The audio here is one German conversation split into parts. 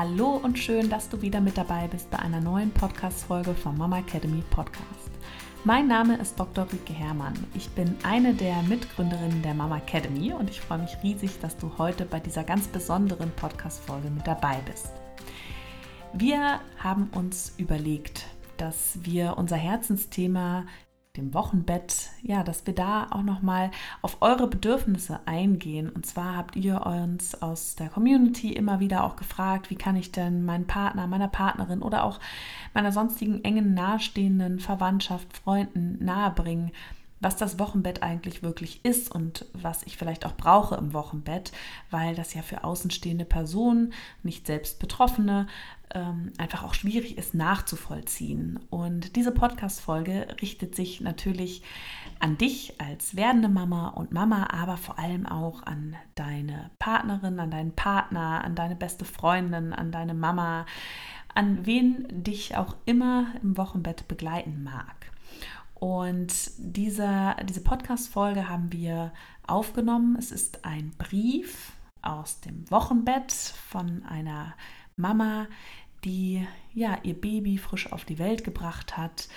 Hallo und schön, dass du wieder mit dabei bist bei einer neuen Podcast-Folge vom Mama Academy Podcast. Mein Name ist Dr. Rike Herrmann. Ich bin eine der Mitgründerinnen der Mama Academy und ich freue mich riesig, dass du heute bei dieser ganz besonderen Podcast-Folge mit dabei bist. Wir haben uns überlegt, dass wir unser Herzensthema dem Wochenbett, ja, dass wir da auch noch mal auf eure Bedürfnisse eingehen. Und zwar habt ihr uns aus der Community immer wieder auch gefragt, wie kann ich denn meinen Partner, meiner Partnerin oder auch meiner sonstigen engen nahestehenden Verwandtschaft, Freunden nahebringen, was das Wochenbett eigentlich wirklich ist und was ich vielleicht auch brauche im Wochenbett, weil das ja für außenstehende Personen, nicht selbst Betroffene, ähm, einfach auch schwierig ist nachzuvollziehen. Und diese Podcast-Folge richtet sich natürlich an dich als werdende Mama und Mama, aber vor allem auch an deine Partnerin, an deinen Partner, an deine beste Freundin, an deine Mama, an wen dich auch immer im Wochenbett begleiten mag. Und diese, diese Podcast-Folge haben wir aufgenommen. Es ist ein Brief aus dem Wochenbett von einer Mama, die ja ihr Baby frisch auf die Welt gebracht hat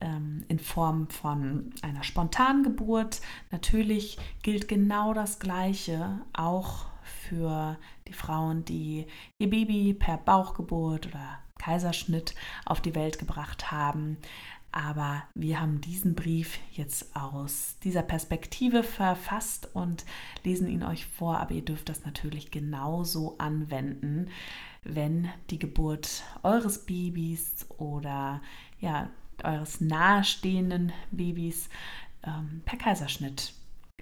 ähm, in Form von einer Spontangeburt. Natürlich gilt genau das Gleiche auch für die Frauen, die ihr Baby per Bauchgeburt oder Kaiserschnitt auf die Welt gebracht haben. Aber wir haben diesen Brief jetzt aus dieser Perspektive verfasst und lesen ihn euch vor. Aber ihr dürft das natürlich genauso anwenden, wenn die Geburt eures Babys oder ja, eures nahestehenden Babys ähm, per Kaiserschnitt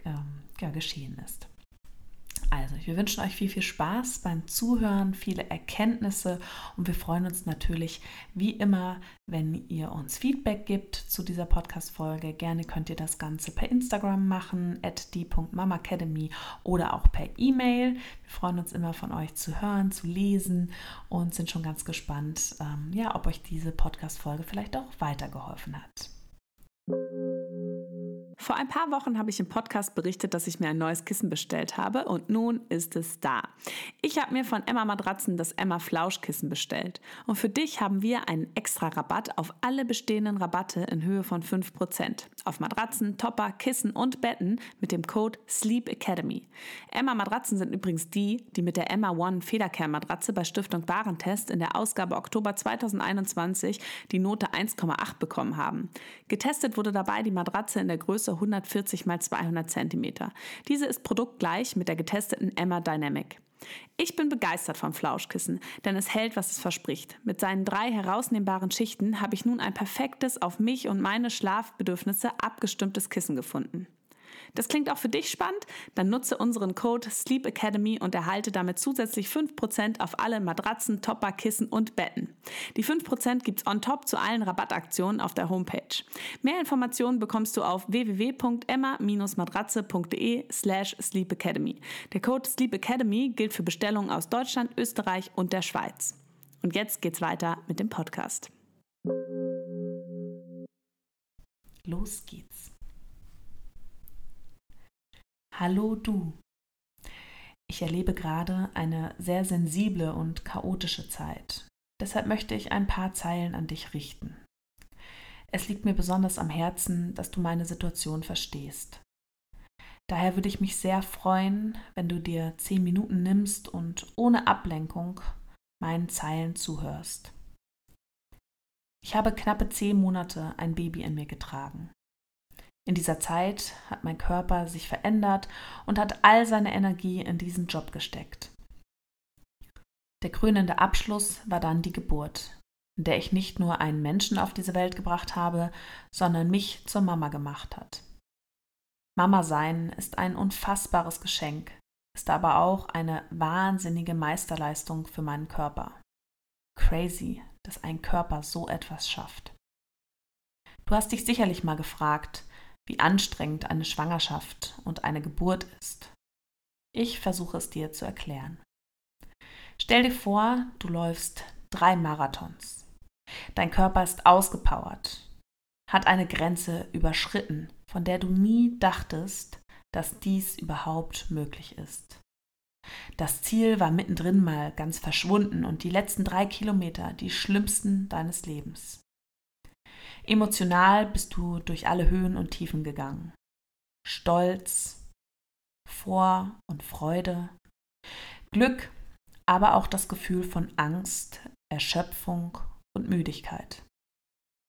ähm, ja, geschehen ist. Also, wir wünschen euch viel, viel Spaß beim Zuhören, viele Erkenntnisse und wir freuen uns natürlich wie immer, wenn ihr uns Feedback gibt zu dieser Podcast-Folge. Gerne könnt ihr das Ganze per Instagram machen, at die.mamacademy oder auch per E-Mail. Wir freuen uns immer von euch zu hören, zu lesen und sind schon ganz gespannt, ähm, ja, ob euch diese Podcast-Folge vielleicht auch weitergeholfen hat. Vor ein paar Wochen habe ich im Podcast berichtet, dass ich mir ein neues Kissen bestellt habe und nun ist es da. Ich habe mir von Emma Matratzen das Emma Flauschkissen bestellt und für dich haben wir einen extra Rabatt auf alle bestehenden Rabatte in Höhe von 5%. Auf Matratzen, Topper, Kissen und Betten mit dem Code Sleep Academy. Emma Matratzen sind übrigens die, die mit der Emma One Federkern-Matratze bei Stiftung Warentest in der Ausgabe Oktober 2021 die Note 1,8 bekommen haben. Getestet wurde dabei die Matratze in der Größe 140 x 200 cm. Diese ist produktgleich mit der getesteten Emma Dynamic. Ich bin begeistert vom Flauschkissen, denn es hält, was es verspricht. Mit seinen drei herausnehmbaren Schichten habe ich nun ein perfektes, auf mich und meine Schlafbedürfnisse abgestimmtes Kissen gefunden. Das klingt auch für dich spannend? Dann nutze unseren Code Sleep Academy und erhalte damit zusätzlich 5% auf alle Matratzen, Topper, Kissen und Betten. Die 5% gibt's on top zu allen Rabattaktionen auf der Homepage. Mehr Informationen bekommst du auf www.emma-matratze.de slash Sleep Academy. Der Code Sleep Academy gilt für Bestellungen aus Deutschland, Österreich und der Schweiz. Und jetzt geht's weiter mit dem Podcast. Los geht's. Hallo du. Ich erlebe gerade eine sehr sensible und chaotische Zeit. Deshalb möchte ich ein paar Zeilen an dich richten. Es liegt mir besonders am Herzen, dass du meine Situation verstehst. Daher würde ich mich sehr freuen, wenn du dir zehn Minuten nimmst und ohne Ablenkung meinen Zeilen zuhörst. Ich habe knappe zehn Monate ein Baby in mir getragen. In dieser Zeit hat mein Körper sich verändert und hat all seine Energie in diesen Job gesteckt. Der krönende Abschluss war dann die Geburt, in der ich nicht nur einen Menschen auf diese Welt gebracht habe, sondern mich zur Mama gemacht hat. Mama sein ist ein unfassbares Geschenk, ist aber auch eine wahnsinnige Meisterleistung für meinen Körper. Crazy, dass ein Körper so etwas schafft. Du hast dich sicherlich mal gefragt, wie anstrengend eine Schwangerschaft und eine Geburt ist. Ich versuche es dir zu erklären. Stell dir vor, du läufst drei Marathons. Dein Körper ist ausgepowert, hat eine Grenze überschritten, von der du nie dachtest, dass dies überhaupt möglich ist. Das Ziel war mittendrin mal ganz verschwunden und die letzten drei Kilometer die schlimmsten deines Lebens. Emotional bist du durch alle Höhen und Tiefen gegangen. Stolz, Vor- und Freude, Glück, aber auch das Gefühl von Angst, Erschöpfung und Müdigkeit.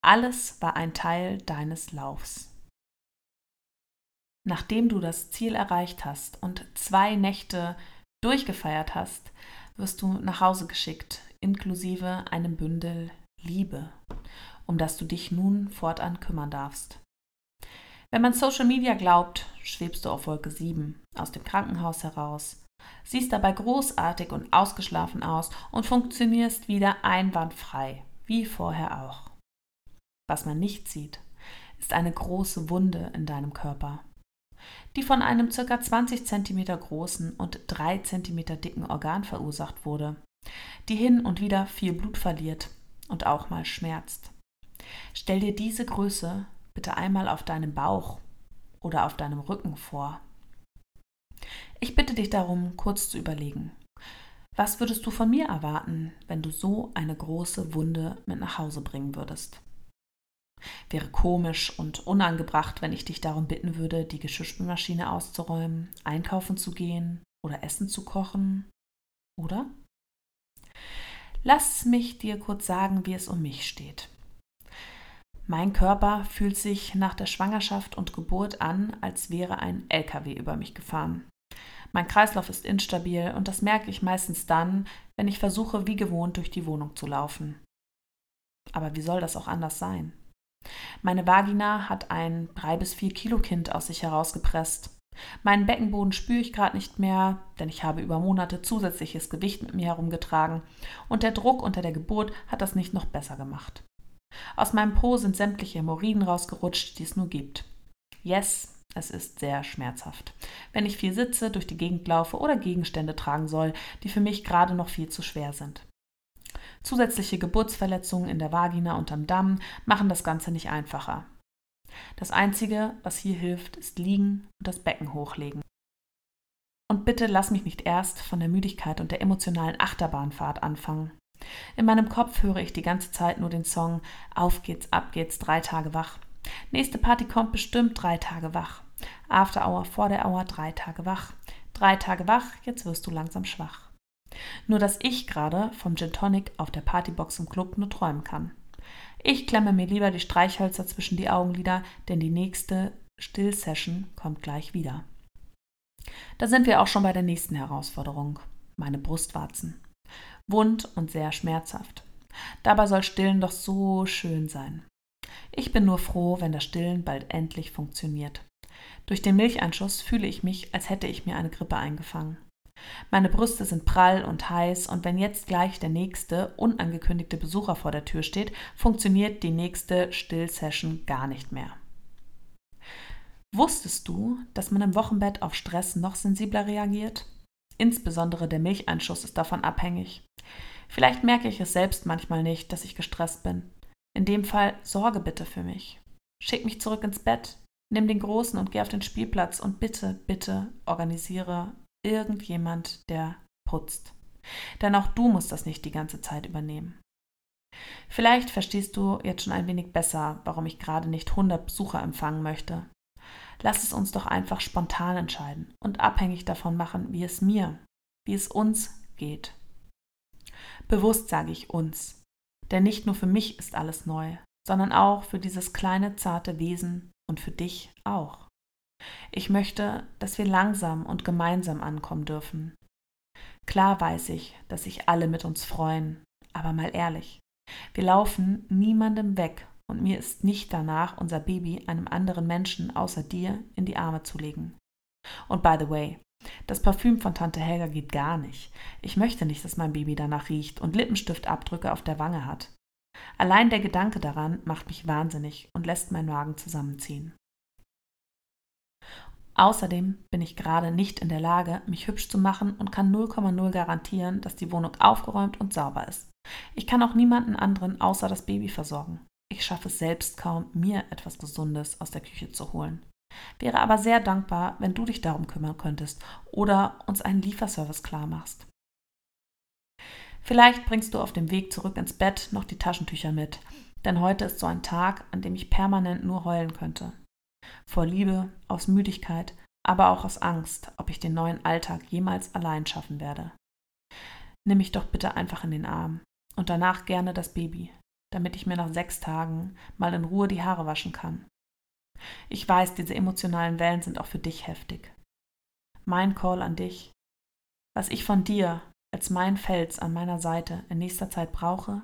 Alles war ein Teil deines Laufs. Nachdem du das Ziel erreicht hast und zwei Nächte durchgefeiert hast, wirst du nach Hause geschickt, inklusive einem Bündel Liebe, um das du dich nun fortan kümmern darfst. Wenn man Social Media glaubt, schwebst du auf Wolke 7 aus dem Krankenhaus heraus, siehst dabei großartig und ausgeschlafen aus und funktionierst wieder einwandfrei, wie vorher auch. Was man nicht sieht, ist eine große Wunde in deinem Körper die von einem ca. 20 cm großen und 3 cm dicken Organ verursacht wurde, die hin und wieder viel Blut verliert und auch mal schmerzt. Stell dir diese Größe bitte einmal auf deinem Bauch oder auf deinem Rücken vor. Ich bitte dich darum, kurz zu überlegen. Was würdest du von mir erwarten, wenn du so eine große Wunde mit nach Hause bringen würdest? Wäre komisch und unangebracht, wenn ich dich darum bitten würde, die Geschirrspülmaschine auszuräumen, einkaufen zu gehen oder Essen zu kochen, oder? Lass mich dir kurz sagen, wie es um mich steht. Mein Körper fühlt sich nach der Schwangerschaft und Geburt an, als wäre ein LKW über mich gefahren. Mein Kreislauf ist instabil und das merke ich meistens dann, wenn ich versuche, wie gewohnt durch die Wohnung zu laufen. Aber wie soll das auch anders sein? Meine Vagina hat ein drei bis vier Kilo Kind aus sich herausgepresst. Meinen Beckenboden spüre ich gerade nicht mehr, denn ich habe über Monate zusätzliches Gewicht mit mir herumgetragen und der Druck unter der Geburt hat das nicht noch besser gemacht. Aus meinem Po sind sämtliche Hämorrhoiden rausgerutscht, die es nur gibt. Yes, es ist sehr schmerzhaft, wenn ich viel sitze, durch die Gegend laufe oder Gegenstände tragen soll, die für mich gerade noch viel zu schwer sind. Zusätzliche Geburtsverletzungen in der Vagina und am Damm machen das Ganze nicht einfacher. Das Einzige, was hier hilft, ist liegen und das Becken hochlegen. Und bitte lass mich nicht erst von der Müdigkeit und der emotionalen Achterbahnfahrt anfangen. In meinem Kopf höre ich die ganze Zeit nur den Song Auf geht's, ab geht's, drei Tage wach. Nächste Party kommt bestimmt drei Tage wach. After Hour, vor der Hour, drei Tage wach. Drei Tage wach, jetzt wirst du langsam schwach. Nur dass ich gerade vom Gin Tonic auf der Partybox im Club nur träumen kann. Ich klemme mir lieber die Streichhölzer zwischen die Augenlider, denn die nächste Stillsession kommt gleich wieder. Da sind wir auch schon bei der nächsten Herausforderung. Meine Brustwarzen. Wund und sehr schmerzhaft. Dabei soll Stillen doch so schön sein. Ich bin nur froh, wenn das Stillen bald endlich funktioniert. Durch den Milcheinschuss fühle ich mich, als hätte ich mir eine Grippe eingefangen. Meine Brüste sind prall und heiß und wenn jetzt gleich der nächste unangekündigte Besucher vor der Tür steht, funktioniert die nächste Stillsession gar nicht mehr. Wusstest du, dass man im Wochenbett auf Stress noch sensibler reagiert? Insbesondere der Milcheinschuss ist davon abhängig. Vielleicht merke ich es selbst manchmal nicht, dass ich gestresst bin. In dem Fall sorge bitte für mich. Schick mich zurück ins Bett, nimm den Großen und geh auf den Spielplatz und bitte, bitte organisiere irgendjemand, der putzt. Denn auch du musst das nicht die ganze Zeit übernehmen. Vielleicht verstehst du jetzt schon ein wenig besser, warum ich gerade nicht 100 Besucher empfangen möchte. Lass es uns doch einfach spontan entscheiden und abhängig davon machen, wie es mir, wie es uns geht. Bewusst sage ich uns, denn nicht nur für mich ist alles neu, sondern auch für dieses kleine, zarte Wesen und für dich auch. Ich möchte, dass wir langsam und gemeinsam ankommen dürfen. Klar weiß ich, dass sich alle mit uns freuen, aber mal ehrlich, wir laufen niemandem weg und mir ist nicht danach, unser Baby einem anderen Menschen außer dir in die Arme zu legen. Und by the way, Das Parfüm von Tante Helga geht gar nicht. Ich möchte nicht, dass mein Baby danach riecht und Lippenstiftabdrücke auf der Wange hat. Allein der Gedanke daran macht mich wahnsinnig und lässt meinen Magen zusammenziehen. Außerdem bin ich gerade nicht in der Lage, mich hübsch zu machen und kann 0,0 garantieren, dass die Wohnung aufgeräumt und sauber ist. Ich kann auch niemanden anderen außer das Baby versorgen. Ich schaffe es selbst kaum, mir etwas Gesundes aus der Küche zu holen. Wäre aber sehr dankbar, wenn du dich darum kümmern könntest oder uns einen Lieferservice klar machst. Vielleicht bringst du auf dem Weg zurück ins Bett noch die Taschentücher mit, denn heute ist so ein Tag, an dem ich permanent nur heulen könnte. Vor Liebe, aus Müdigkeit, aber auch aus Angst, ob ich den neuen Alltag jemals allein schaffen werde. Nimm mich doch bitte einfach in den Arm und danach gerne das Baby, damit ich mir nach sechs Tagen mal in Ruhe die Haare waschen kann. Ich weiß, diese emotionalen Wellen sind auch für dich heftig. Mein Call an dich, was ich von dir als mein Fels an meiner Seite in nächster Zeit brauche,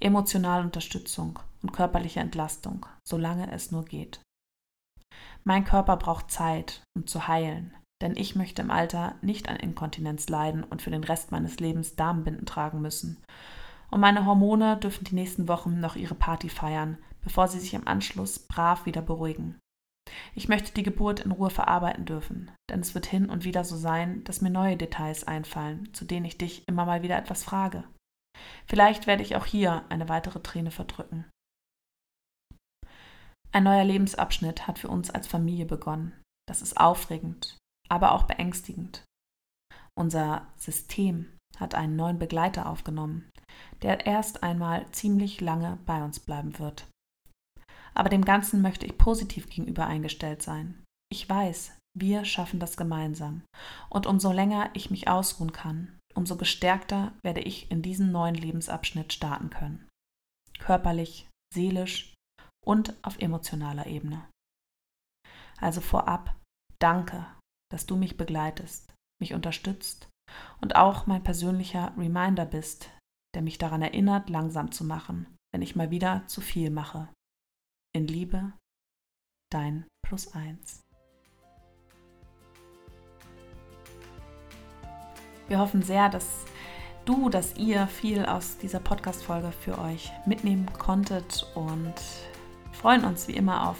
emotionale Unterstützung und körperliche Entlastung, solange es nur geht. Mein Körper braucht Zeit, um zu heilen, denn ich möchte im Alter nicht an Inkontinenz leiden und für den Rest meines Lebens Damenbinden tragen müssen. Und meine Hormone dürfen die nächsten Wochen noch ihre Party feiern, bevor sie sich im Anschluss brav wieder beruhigen. Ich möchte die Geburt in Ruhe verarbeiten dürfen, denn es wird hin und wieder so sein, dass mir neue Details einfallen, zu denen ich dich immer mal wieder etwas frage. Vielleicht werde ich auch hier eine weitere Träne verdrücken. Ein neuer Lebensabschnitt hat für uns als Familie begonnen. Das ist aufregend, aber auch beängstigend. Unser System hat einen neuen Begleiter aufgenommen, der erst einmal ziemlich lange bei uns bleiben wird. Aber dem Ganzen möchte ich positiv gegenüber eingestellt sein. Ich weiß, wir schaffen das gemeinsam. Und umso länger ich mich ausruhen kann, umso gestärkter werde ich in diesen neuen Lebensabschnitt starten können. Körperlich, seelisch und auf emotionaler Ebene. Also vorab, danke, dass du mich begleitest, mich unterstützt und auch mein persönlicher Reminder bist, der mich daran erinnert, langsam zu machen, wenn ich mal wieder zu viel mache. In Liebe, dein Plus eins. Wir hoffen sehr, dass du, dass ihr viel aus dieser Podcast-Folge für euch mitnehmen konntet und freuen uns wie immer auf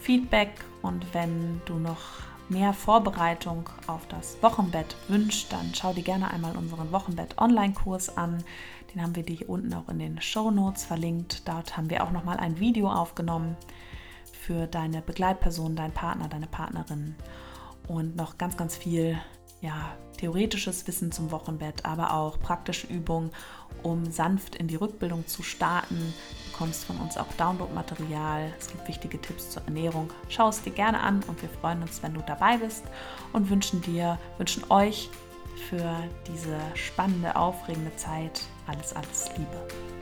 Feedback und wenn du noch mehr Vorbereitung auf das Wochenbett wünschst, dann schau dir gerne einmal unseren Wochenbett-Online-Kurs an. Den haben wir dir hier unten auch in den Show Notes verlinkt. Dort haben wir auch nochmal ein Video aufgenommen für deine Begleitperson, deinen Partner, deine Partnerin und noch ganz, ganz viel ja, theoretisches Wissen zum Wochenbett, aber auch praktische Übungen, um sanft in die Rückbildung zu starten. Du bekommst von uns auch Downloadmaterial. Es gibt wichtige Tipps zur Ernährung. Schau es dir gerne an und wir freuen uns, wenn du dabei bist und wünschen dir, wünschen euch für diese spannende, aufregende Zeit alles, alles Liebe.